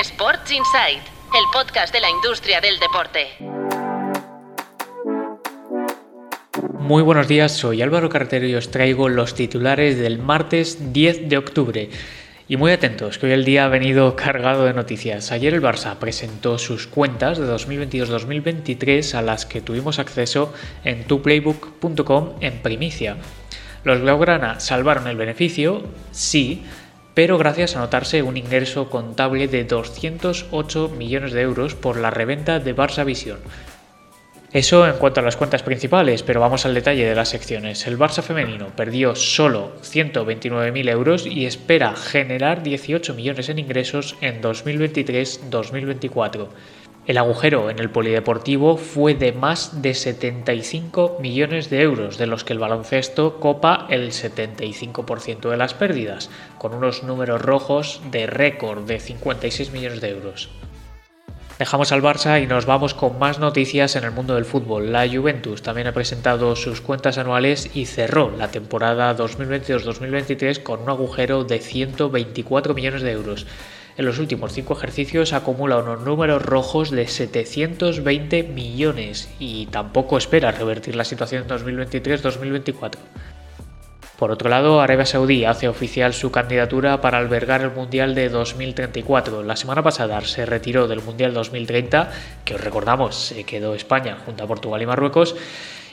Sports Insight, el podcast de la industria del deporte. Muy buenos días, soy Álvaro Cartero y os traigo los titulares del martes 10 de octubre. Y muy atentos, que hoy el día ha venido cargado de noticias. Ayer el Barça presentó sus cuentas de 2022-2023 a las que tuvimos acceso en tuplaybook.com en primicia. Los Blaugrana salvaron el beneficio, sí, pero gracias a notarse un ingreso contable de 208 millones de euros por la reventa de Barça Visión, eso en cuanto a las cuentas principales, pero vamos al detalle de las secciones. El Barça femenino perdió solo 129.000 euros y espera generar 18 millones en ingresos en 2023-2024. El agujero en el polideportivo fue de más de 75 millones de euros, de los que el baloncesto copa el 75% de las pérdidas, con unos números rojos de récord de 56 millones de euros. Dejamos al Barça y nos vamos con más noticias en el mundo del fútbol. La Juventus también ha presentado sus cuentas anuales y cerró la temporada 2022-2023 con un agujero de 124 millones de euros. En los últimos cinco ejercicios acumula unos números rojos de 720 millones y tampoco espera revertir la situación en 2023-2024. Por otro lado, Arabia Saudí hace oficial su candidatura para albergar el Mundial de 2034. La semana pasada se retiró del Mundial 2030, que os recordamos se quedó España junto a Portugal y Marruecos,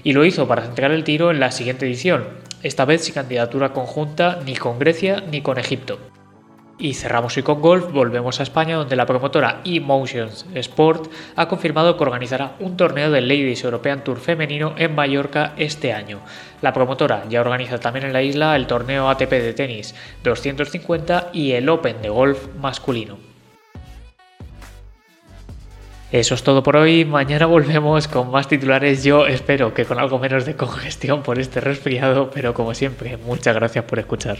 y lo hizo para centrar el tiro en la siguiente edición, esta vez sin candidatura conjunta ni con Grecia ni con Egipto. Y cerramos hoy con golf, volvemos a España donde la promotora Emotions Sport ha confirmado que organizará un torneo del Ladies European Tour femenino en Mallorca este año. La promotora ya organiza también en la isla el torneo ATP de tenis 250 y el Open de golf masculino. Eso es todo por hoy. Mañana volvemos con más titulares. Yo espero que con algo menos de congestión por este resfriado, pero como siempre, muchas gracias por escuchar.